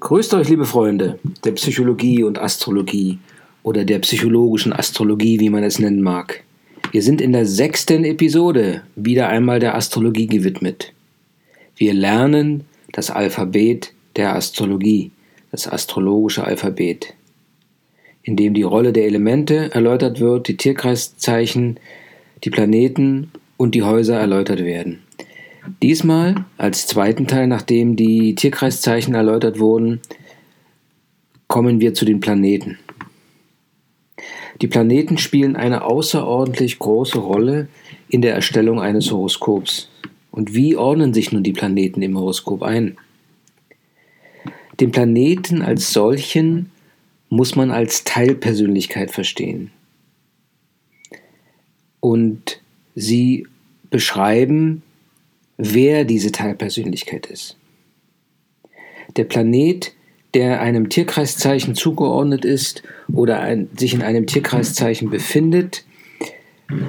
Grüßt euch, liebe Freunde der Psychologie und Astrologie oder der psychologischen Astrologie, wie man es nennen mag. Wir sind in der sechsten Episode wieder einmal der Astrologie gewidmet. Wir lernen das Alphabet der Astrologie, das astrologische Alphabet, in dem die Rolle der Elemente erläutert wird, die Tierkreiszeichen, die Planeten und die Häuser erläutert werden. Diesmal als zweiten Teil, nachdem die Tierkreiszeichen erläutert wurden, kommen wir zu den Planeten. Die Planeten spielen eine außerordentlich große Rolle in der Erstellung eines Horoskops. Und wie ordnen sich nun die Planeten im Horoskop ein? Den Planeten als solchen muss man als Teilpersönlichkeit verstehen. Und sie beschreiben wer diese Teilpersönlichkeit ist. Der Planet, der einem Tierkreiszeichen zugeordnet ist oder ein, sich in einem Tierkreiszeichen befindet,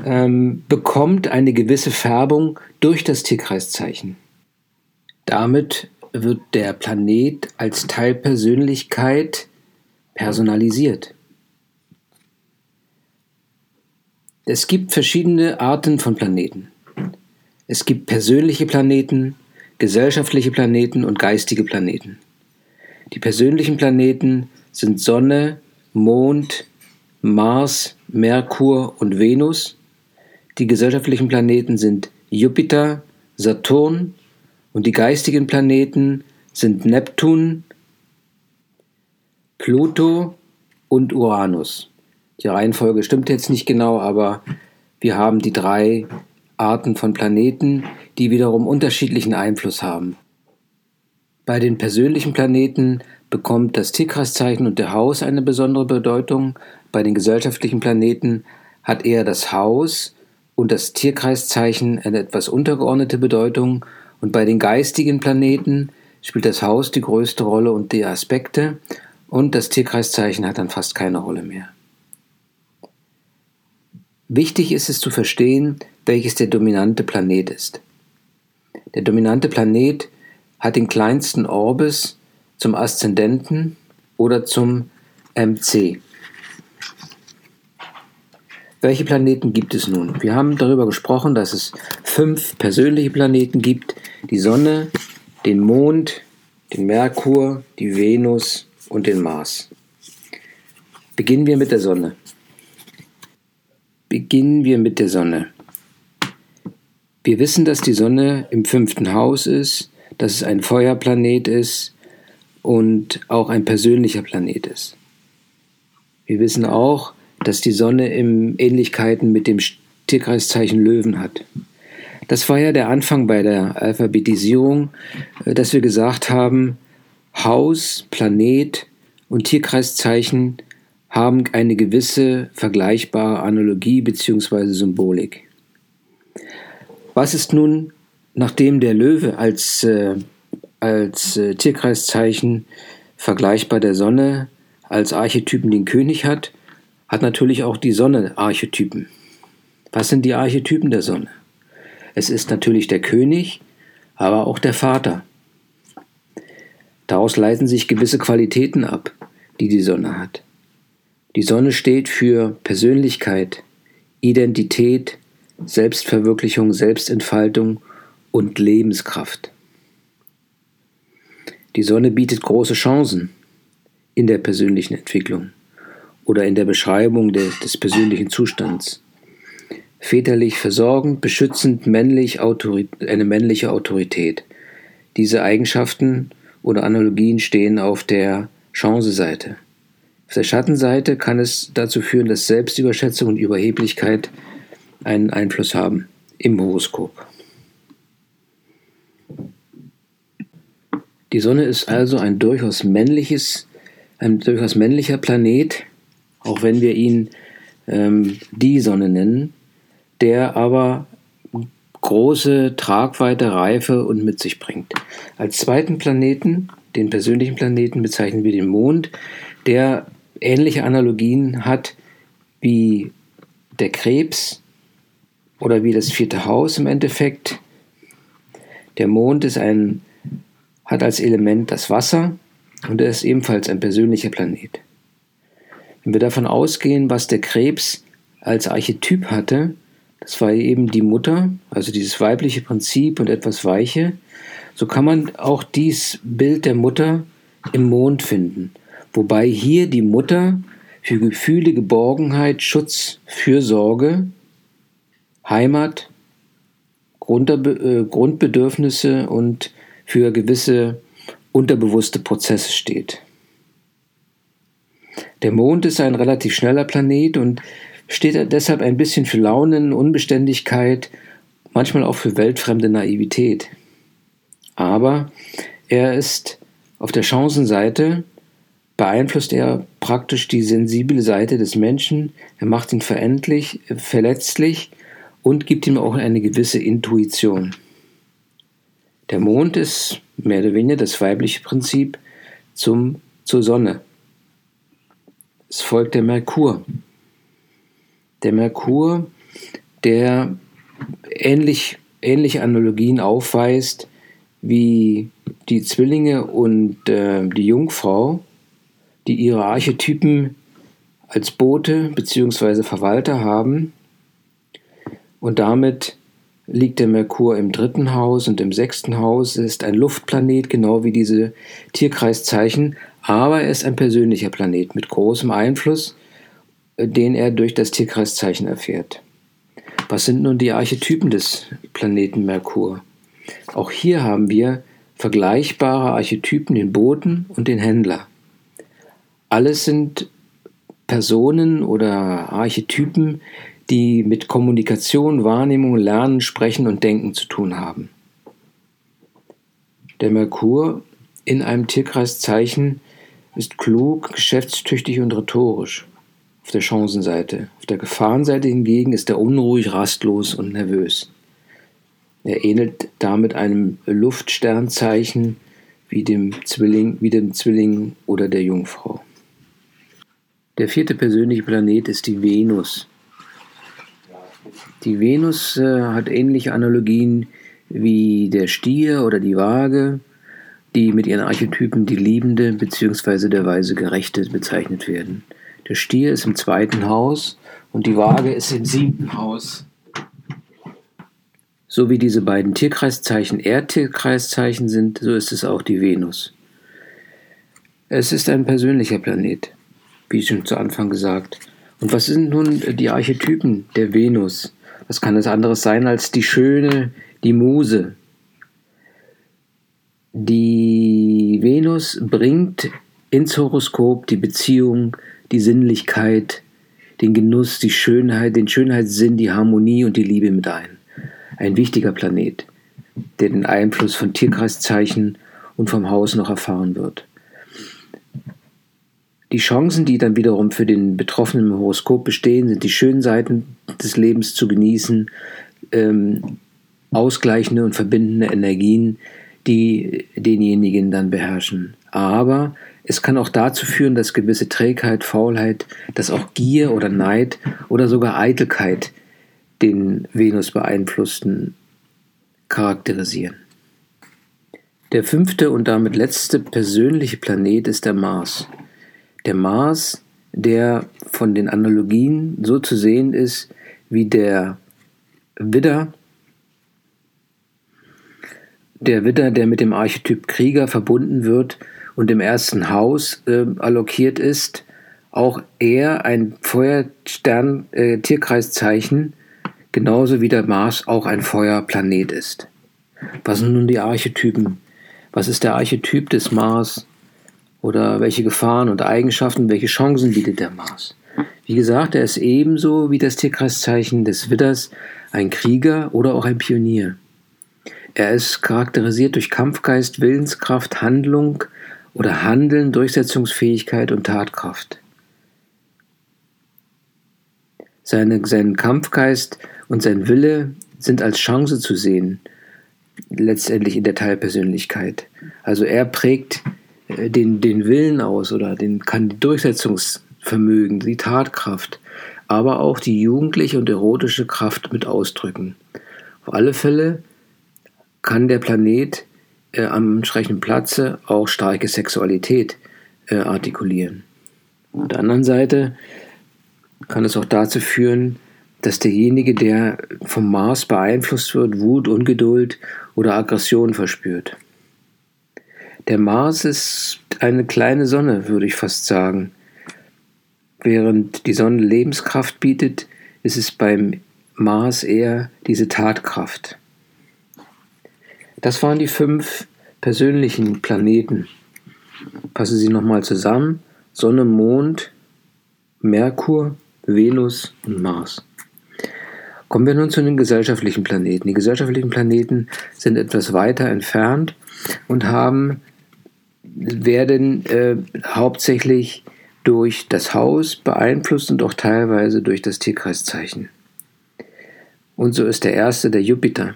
ähm, bekommt eine gewisse Färbung durch das Tierkreiszeichen. Damit wird der Planet als Teilpersönlichkeit personalisiert. Es gibt verschiedene Arten von Planeten. Es gibt persönliche Planeten, gesellschaftliche Planeten und geistige Planeten. Die persönlichen Planeten sind Sonne, Mond, Mars, Merkur und Venus. Die gesellschaftlichen Planeten sind Jupiter, Saturn und die geistigen Planeten sind Neptun, Pluto und Uranus. Die Reihenfolge stimmt jetzt nicht genau, aber wir haben die drei Arten von Planeten, die wiederum unterschiedlichen Einfluss haben. Bei den persönlichen Planeten bekommt das Tierkreiszeichen und der Haus eine besondere Bedeutung. Bei den gesellschaftlichen Planeten hat eher das Haus und das Tierkreiszeichen eine etwas untergeordnete Bedeutung. Und bei den geistigen Planeten spielt das Haus die größte Rolle und die Aspekte. Und das Tierkreiszeichen hat dann fast keine Rolle mehr. Wichtig ist es zu verstehen, welches der dominante Planet ist. Der dominante Planet hat den kleinsten Orbis zum Aszendenten oder zum MC. Welche Planeten gibt es nun? Wir haben darüber gesprochen, dass es fünf persönliche Planeten gibt. Die Sonne, den Mond, den Merkur, die Venus und den Mars. Beginnen wir mit der Sonne. Beginnen wir mit der Sonne. Wir wissen, dass die Sonne im fünften Haus ist, dass es ein Feuerplanet ist und auch ein persönlicher Planet ist. Wir wissen auch, dass die Sonne im Ähnlichkeiten mit dem Tierkreiszeichen Löwen hat. Das war ja der Anfang bei der Alphabetisierung, äh, dass wir gesagt haben, Haus, Planet und Tierkreiszeichen haben eine gewisse vergleichbare Analogie bzw. Symbolik. Was ist nun, nachdem der Löwe als, äh, als äh, Tierkreiszeichen vergleichbar der Sonne als Archetypen den König hat, hat natürlich auch die Sonne Archetypen. Was sind die Archetypen der Sonne? Es ist natürlich der König, aber auch der Vater. Daraus leiten sich gewisse Qualitäten ab, die die Sonne hat. Die Sonne steht für Persönlichkeit, Identität, Selbstverwirklichung, Selbstentfaltung und Lebenskraft. Die Sonne bietet große Chancen in der persönlichen Entwicklung oder in der Beschreibung de, des persönlichen Zustands. Väterlich versorgend, beschützend, männlich, eine männliche Autorität. Diese Eigenschaften oder Analogien stehen auf der Chanceseite. Auf der Schattenseite kann es dazu führen, dass Selbstüberschätzung und Überheblichkeit einen Einfluss haben im Horoskop. Die Sonne ist also ein durchaus männliches, ein durchaus männlicher Planet, auch wenn wir ihn ähm, die Sonne nennen, der aber große Tragweite, Reife und mit sich bringt. Als zweiten Planeten, den persönlichen Planeten, bezeichnen wir den Mond, der ähnliche Analogien hat wie der Krebs, oder wie das vierte Haus im Endeffekt. Der Mond ist ein, hat als Element das Wasser und er ist ebenfalls ein persönlicher Planet. Wenn wir davon ausgehen, was der Krebs als Archetyp hatte, das war eben die Mutter, also dieses weibliche Prinzip und etwas Weiche, so kann man auch dies Bild der Mutter im Mond finden, wobei hier die Mutter für Gefühle, Geborgenheit, Schutz, Fürsorge, Heimat, äh, Grundbedürfnisse und für gewisse unterbewusste Prozesse steht. Der Mond ist ein relativ schneller Planet und steht deshalb ein bisschen für Launen, Unbeständigkeit, manchmal auch für weltfremde Naivität. Aber er ist auf der Chancenseite, beeinflusst er praktisch die sensible Seite des Menschen, er macht ihn verendlich, verletzlich und gibt ihm auch eine gewisse Intuition. Der Mond ist mehr oder weniger das weibliche Prinzip zum, zur Sonne. Es folgt der Merkur. Der Merkur, der ähnlich, ähnliche Analogien aufweist wie die Zwillinge und äh, die Jungfrau, die ihre Archetypen als Bote bzw. Verwalter haben und damit liegt der Merkur im dritten Haus und im sechsten Haus. Er ist ein Luftplanet, genau wie diese Tierkreiszeichen, aber er ist ein persönlicher Planet mit großem Einfluss, äh, den er durch das Tierkreiszeichen erfährt. Was sind nun die Archetypen des Planeten Merkur? Auch hier haben wir vergleichbare Archetypen, den Boten und den Händler. Alles sind Personen oder Archetypen, die mit Kommunikation, Wahrnehmung, Lernen, Sprechen und Denken zu tun haben. Der Merkur in einem Tierkreiszeichen ist klug, geschäftstüchtig und rhetorisch auf der Chancenseite. Auf der Gefahrenseite hingegen ist er unruhig, rastlos und nervös. Er ähnelt damit einem Luftsternzeichen wie dem Zwilling, wie dem Zwilling oder der Jungfrau. Der vierte persönliche Planet ist die Venus. Die Venus äh, hat ähnliche Analogien wie der Stier oder die Waage, die mit ihren Archetypen die Liebende bzw. der weise Gerechte bezeichnet werden. Der Stier ist im zweiten Haus und die Waage ist im siebten Haus. So wie diese beiden Tierkreiszeichen Erdtierkreiszeichen sind, so ist es auch die Venus. Es ist ein persönlicher Planet, wie schon zu Anfang gesagt. Und was sind nun die Archetypen der Venus? Was kann es anderes sein als die Schöne, die Muse? Die Venus bringt ins Horoskop die Beziehung, die Sinnlichkeit, den Genuss, die Schönheit, den Schönheitssinn, die Harmonie und die Liebe mit ein. Ein wichtiger Planet, der den Einfluss von Tierkreiszeichen und vom Haus noch erfahren wird. Die Chancen, die dann wiederum für den Betroffenen im Horoskop bestehen, sind die schönen Seiten des Lebens zu genießen, ähm, ausgleichende und verbindende Energien, die denjenigen dann beherrschen. Aber es kann auch dazu führen, dass gewisse Trägheit, Faulheit, dass auch Gier oder Neid oder sogar Eitelkeit den Venus beeinflussten charakterisieren. Der fünfte und damit letzte persönliche Planet ist der Mars. Der Mars, der von den Analogien so zu sehen ist wie der Widder, der Widder, der mit dem Archetyp Krieger verbunden wird und im ersten Haus äh, allokiert ist, auch er ein Feuerstern-Tierkreiszeichen, äh, genauso wie der Mars auch ein Feuerplanet ist. Was sind nun die Archetypen? Was ist der Archetyp des Mars? Oder welche Gefahren und Eigenschaften, welche Chancen bietet der Mars? Wie gesagt, er ist ebenso wie das Tierkreiszeichen des Widders ein Krieger oder auch ein Pionier. Er ist charakterisiert durch Kampfgeist, Willenskraft, Handlung oder Handeln, Durchsetzungsfähigkeit und Tatkraft. Seine, sein Kampfgeist und sein Wille sind als Chance zu sehen, letztendlich in der Teilpersönlichkeit. Also er prägt den, den Willen aus oder den, kann die Durchsetzungsvermögen, die Tatkraft, aber auch die jugendliche und erotische Kraft mit ausdrücken. Auf alle Fälle kann der Planet äh, am entsprechenden Platze auch starke Sexualität äh, artikulieren. Auf der anderen Seite kann es auch dazu führen, dass derjenige, der vom Mars beeinflusst wird, Wut, Ungeduld oder Aggression verspürt. Der Mars ist eine kleine Sonne, würde ich fast sagen. Während die Sonne Lebenskraft bietet, ist es beim Mars eher diese Tatkraft. Das waren die fünf persönlichen Planeten. Passen Sie nochmal zusammen. Sonne, Mond, Merkur, Venus und Mars. Kommen wir nun zu den gesellschaftlichen Planeten. Die gesellschaftlichen Planeten sind etwas weiter entfernt und haben, werden äh, hauptsächlich durch das Haus beeinflusst und auch teilweise durch das Tierkreiszeichen. Und so ist der erste der Jupiter.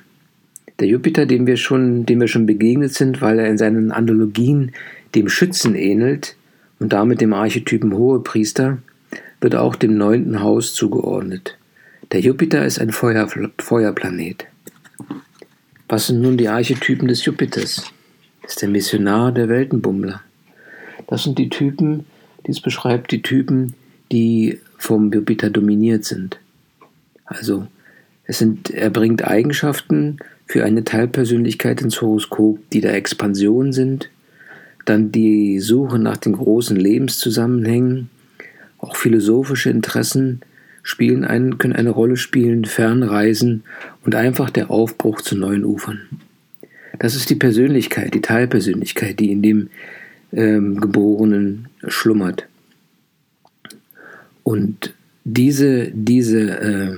Der Jupiter, dem wir schon, dem wir schon begegnet sind, weil er in seinen Analogien dem Schützen ähnelt und damit dem Archetypen Hohepriester, wird auch dem neunten Haus zugeordnet. Der Jupiter ist ein Feuer, Feuerplanet. Was sind nun die Archetypen des Jupiters? Ist der Missionar der Weltenbummler. Das sind die Typen, dies beschreibt die Typen, die vom Jupiter dominiert sind. Also, es sind, er bringt Eigenschaften für eine Teilpersönlichkeit ins Horoskop, die der Expansion sind, dann die Suche nach den großen Lebenszusammenhängen, auch philosophische Interessen, spielen einen, können eine Rolle spielen, Fernreisen und einfach der Aufbruch zu neuen Ufern. Das ist die Persönlichkeit, die Teilpersönlichkeit, die in dem ähm, Geborenen schlummert. Und diese, diese äh,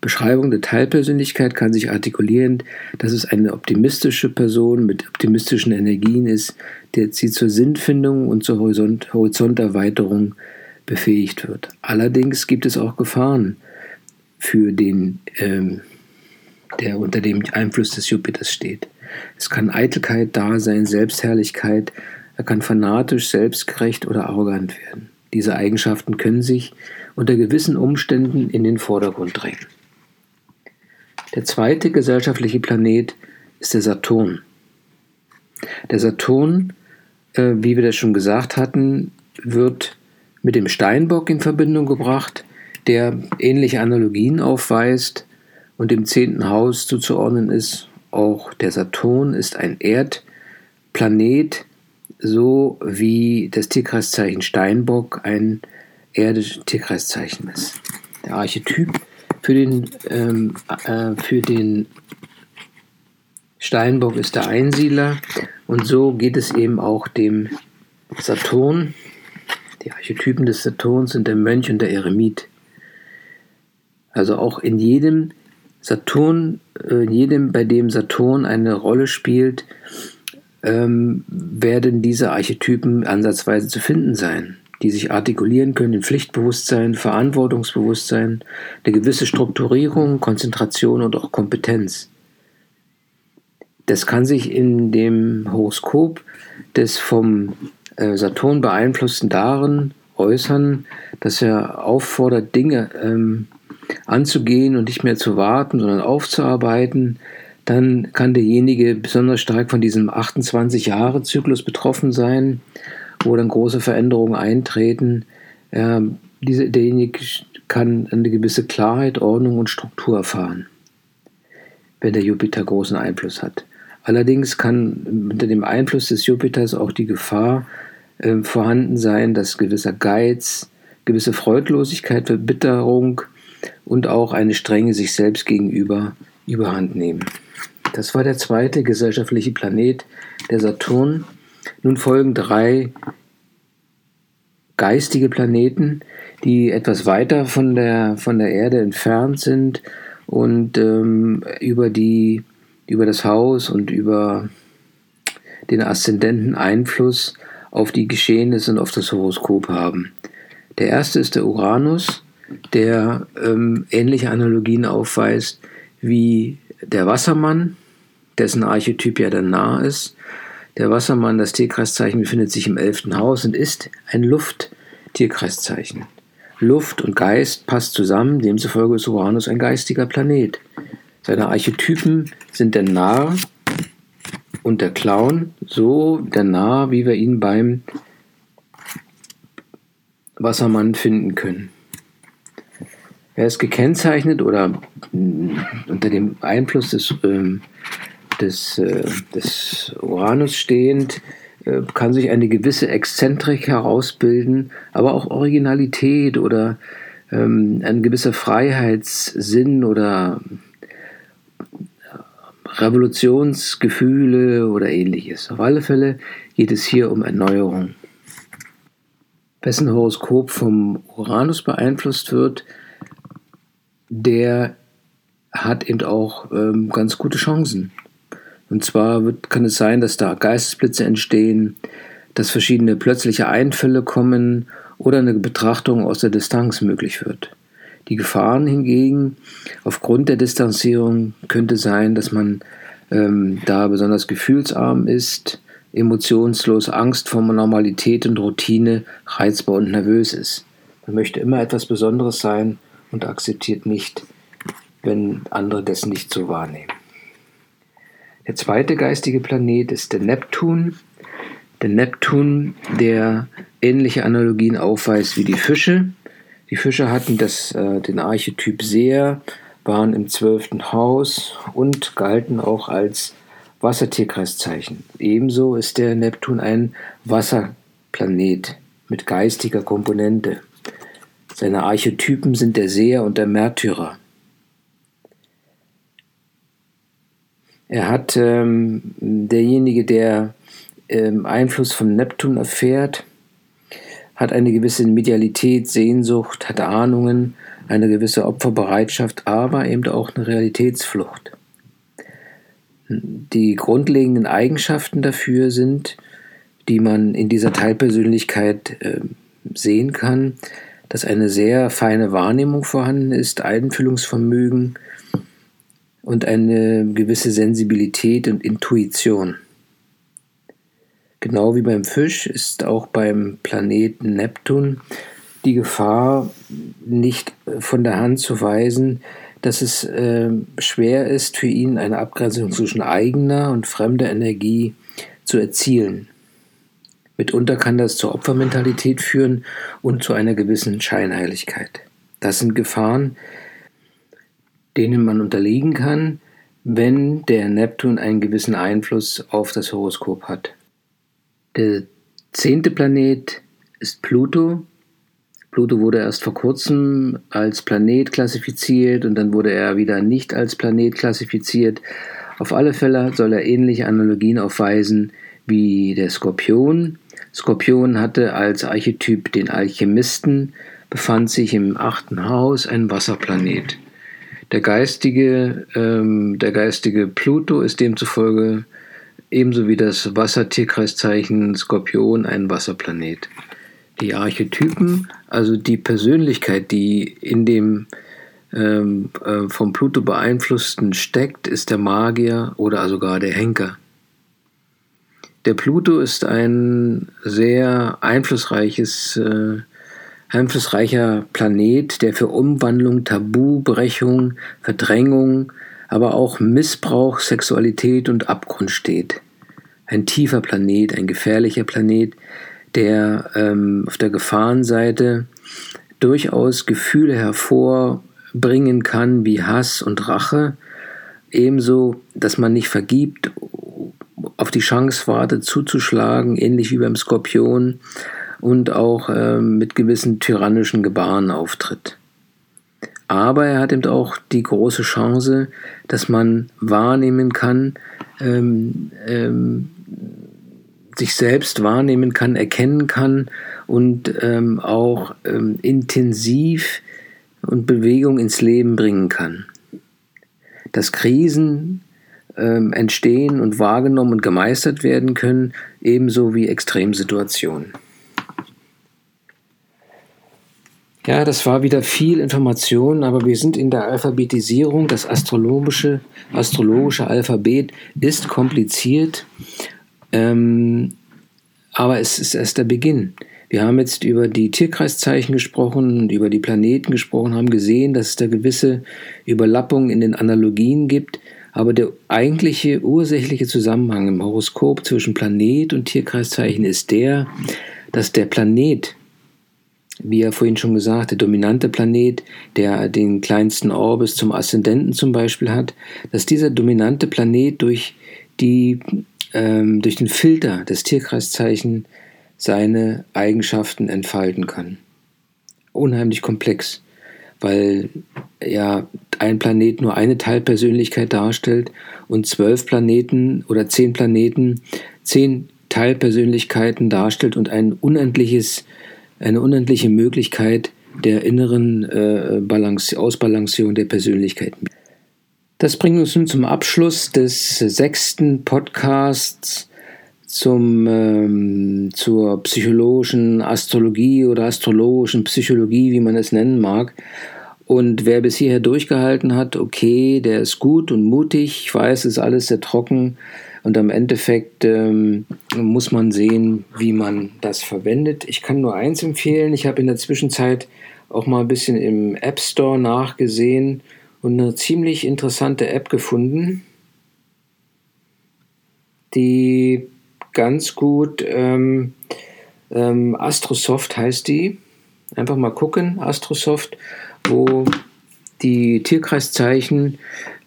Beschreibung der Teilpersönlichkeit kann sich artikulieren, dass es eine optimistische Person mit optimistischen Energien ist, der sie zur Sinnfindung und zur Horizont Horizonterweiterung befähigt wird. Allerdings gibt es auch Gefahren für den, ähm, der unter dem Einfluss des Jupiters steht. Es kann Eitelkeit da sein, Selbstherrlichkeit, er kann fanatisch, selbstgerecht oder arrogant werden. Diese Eigenschaften können sich unter gewissen Umständen in den Vordergrund drängen. Der zweite gesellschaftliche Planet ist der Saturn. Der Saturn, äh, wie wir das schon gesagt hatten, wird mit dem Steinbock in Verbindung gebracht, der ähnliche Analogien aufweist und dem zehnten Haus zuzuordnen ist. Auch der Saturn ist ein Erdplanet, so wie das Tierkreiszeichen Steinbock ein Erde-Tierkreiszeichen ist. Der Archetyp für den, ähm, äh, für den Steinbock ist der Einsiedler und so geht es eben auch dem Saturn, die Archetypen des Saturns sind der Mönch und der Eremit. Also auch in jedem Saturn, äh, in jedem, bei dem Saturn eine Rolle spielt, ähm, werden diese Archetypen ansatzweise zu finden sein, die sich artikulieren können in Pflichtbewusstsein, Verantwortungsbewusstsein, eine gewisse Strukturierung, Konzentration und auch Kompetenz. Das kann sich in dem Horoskop des vom äh, Saturn beeinflussten darin äußern, dass er auffordert, Dinge ähm, anzugehen und nicht mehr zu warten, sondern aufzuarbeiten, dann kann derjenige besonders stark von diesem 28-Jahre-Zyklus betroffen sein, wo dann große Veränderungen eintreten. Ähm, diese, derjenige kann eine gewisse Klarheit, Ordnung und Struktur erfahren, wenn der Jupiter großen Einfluss hat. Allerdings kann unter dem Einfluss des Jupiters auch die Gefahr äh, vorhanden sein, dass gewisser Geiz, gewisse Freudlosigkeit, Verbitterung und auch eine Strenge sich selbst gegenüber überhand nehmen. Das war der zweite gesellschaftliche Planet, der Saturn. Nun folgen drei geistige Planeten, die etwas weiter von der, von der Erde entfernt sind und ähm, über, die, über das Haus und über den aszendenten Einfluss auf die Geschehnisse und auf das Horoskop haben. Der erste ist der Uranus, der ähm, ähnliche Analogien aufweist wie der Wassermann, dessen Archetyp ja dann nah ist. Der Wassermann, das Tierkreiszeichen, befindet sich im elften Haus und ist ein Luft-Tierkreiszeichen. Luft und Geist passt zusammen, demzufolge ist Uranus ein geistiger Planet. Seine Archetypen sind der Narr und der Clown so der Narr, wie wir ihn beim Wassermann finden können. Er ist gekennzeichnet oder unter dem Einfluss des, äh, des, äh, des Uranus stehend, äh, kann sich eine gewisse Exzentrik herausbilden, aber auch Originalität oder ähm, ein gewisser Freiheitssinn oder Revolutionsgefühle oder ähnliches. Auf alle Fälle geht es hier um Erneuerung. Wessen Horoskop vom Uranus beeinflusst wird, der hat eben auch ähm, ganz gute Chancen. Und zwar wird, kann es sein, dass da Geistesblitze entstehen, dass verschiedene plötzliche Einfälle kommen oder eine Betrachtung aus der Distanz möglich wird. Die Gefahren hingegen aufgrund der Distanzierung könnte sein, dass man ähm, da besonders gefühlsarm ist, emotionslos, Angst vor Normalität und Routine, reizbar und nervös ist. Man möchte immer etwas Besonderes sein und akzeptiert nicht, wenn andere das nicht so wahrnehmen. Der zweite geistige Planet ist der Neptun. Der Neptun, der ähnliche Analogien aufweist wie die Fische. Die Fische hatten das, äh, den Archetyp Seher, waren im zwölften Haus und galten auch als Wassertierkreiszeichen. Ebenso ist der Neptun ein Wasserplanet mit geistiger Komponente. Seine Archetypen sind der Seher und der Märtyrer. Er hat ähm, derjenige, der ähm, Einfluss von Neptun erfährt, hat eine gewisse Medialität, Sehnsucht, hat Ahnungen, eine gewisse Opferbereitschaft, aber eben auch eine Realitätsflucht. Die grundlegenden Eigenschaften dafür sind, die man in dieser Teilpersönlichkeit äh, sehen kann, dass eine sehr feine Wahrnehmung vorhanden ist, Einfühlungsvermögen und eine gewisse Sensibilität und Intuition. Genau wie beim Fisch ist auch beim Planeten Neptun die Gefahr nicht von der Hand zu weisen, dass es äh, schwer ist für ihn, eine Abgrenzung zwischen eigener und fremder Energie zu erzielen. Mitunter kann das zur Opfermentalität führen und zu einer gewissen Scheinheiligkeit. Das sind Gefahren, denen man unterliegen kann, wenn der Neptun einen gewissen Einfluss auf das Horoskop hat. Der zehnte Planet ist Pluto. Pluto wurde erst vor kurzem als Planet klassifiziert und dann wurde er wieder nicht als Planet klassifiziert. Auf alle Fälle soll er ähnliche Analogien aufweisen wie der Skorpion. Skorpion hatte als Archetyp den Alchemisten, befand sich im achten Haus ein Wasserplanet. Der geistige, ähm, der geistige Pluto ist demzufolge ebenso wie das Wassertierkreiszeichen Skorpion ein Wasserplanet. Die Archetypen, also die Persönlichkeit, die in dem ähm, äh, vom Pluto beeinflussten steckt, ist der Magier oder sogar der Henker. Der Pluto ist ein sehr einflussreiches, äh, einflussreicher Planet, der für Umwandlung, Tabubrechung, Verdrängung, aber auch Missbrauch, Sexualität und Abgrund steht. Ein tiefer Planet, ein gefährlicher Planet, der ähm, auf der Gefahrenseite durchaus Gefühle hervorbringen kann wie Hass und Rache, ebenso, dass man nicht vergibt, auf die Chance wartet zuzuschlagen, ähnlich wie beim Skorpion, und auch ähm, mit gewissen tyrannischen Gebaren auftritt. Aber er hat eben auch die große Chance, dass man wahrnehmen kann, ähm, ähm, sich selbst wahrnehmen kann, erkennen kann und ähm, auch ähm, intensiv und Bewegung ins Leben bringen kann. Dass Krisen ähm, entstehen und wahrgenommen und gemeistert werden können, ebenso wie Extremsituationen. Ja, das war wieder viel Information, aber wir sind in der Alphabetisierung. Das astrologische, astrologische Alphabet ist kompliziert, ähm, aber es ist erst der Beginn. Wir haben jetzt über die Tierkreiszeichen gesprochen und über die Planeten gesprochen, haben gesehen, dass es da gewisse Überlappungen in den Analogien gibt, Aber der eigentliche ursächliche Zusammenhang im Horoskop zwischen Planet und Tierkreiszeichen ist der, dass der Planet, wie er vorhin schon gesagt, der dominante Planet, der den kleinsten Orbis zum Aszendenten zum Beispiel hat, dass dieser dominante Planet durch, die, ähm, durch den Filter des Tierkreiszeichen seine Eigenschaften entfalten kann. Unheimlich komplex, weil ja ein Planet nur eine Teilpersönlichkeit darstellt und zwölf Planeten oder zehn Planeten zehn Teilpersönlichkeiten darstellt und ein unendliches, eine unendliche Möglichkeit der inneren äh, Balance, Ausbalancierung der Persönlichkeiten. Das bringt uns nun zum Abschluss des sechsten Podcasts zum, ähm, zur psychologischen Astrologie oder astrologischen Psychologie, wie man es nennen mag. Und wer bis hierher durchgehalten hat, okay, der ist gut und mutig. Ich weiß, es ist alles sehr trocken. Und am Endeffekt ähm, muss man sehen, wie man das verwendet. Ich kann nur eins empfehlen. Ich habe in der Zwischenzeit auch mal ein bisschen im App Store nachgesehen und eine ziemlich interessante App gefunden, die ganz gut ähm, ähm, Astrosoft heißt die. Einfach mal gucken, Astrosoft wo die Tierkreiszeichen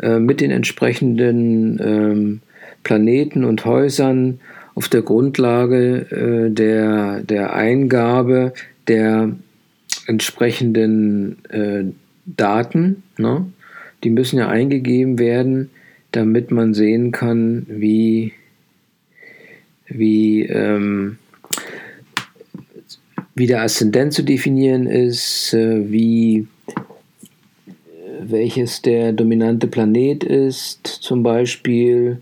äh, mit den entsprechenden ähm, Planeten und Häusern auf der Grundlage äh, der, der Eingabe der entsprechenden äh, Daten, ne? die müssen ja eingegeben werden, damit man sehen kann, wie, wie ähm, wie der Aszendent zu definieren ist, äh, wie welches der dominante Planet ist, zum Beispiel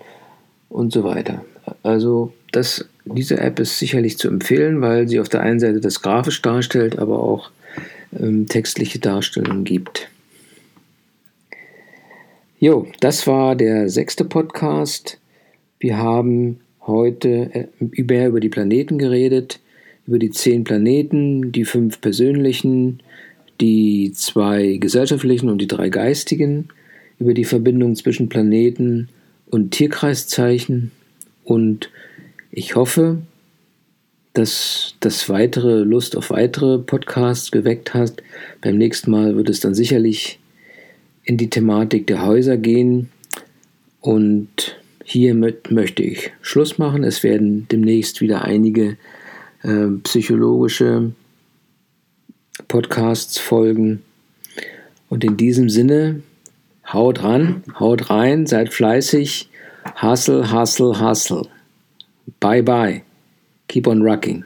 und so weiter. Also das, diese App ist sicherlich zu empfehlen, weil sie auf der einen Seite das grafisch darstellt, aber auch ähm, textliche Darstellungen gibt. Jo, das war der sechste Podcast. Wir haben heute äh, mehr über die Planeten geredet über die zehn Planeten, die fünf persönlichen, die zwei gesellschaftlichen und die drei geistigen, über die Verbindung zwischen Planeten und Tierkreiszeichen und ich hoffe, dass das weitere Lust auf weitere Podcasts geweckt hat. Beim nächsten Mal wird es dann sicherlich in die Thematik der Häuser gehen und hiermit möchte ich Schluss machen. Es werden demnächst wieder einige äh, psychologische Podcasts folgen. Und in diesem Sinne, haut ran, haut rein, seid fleißig, hustle, hustle, hustle. Bye bye. Keep on rocking.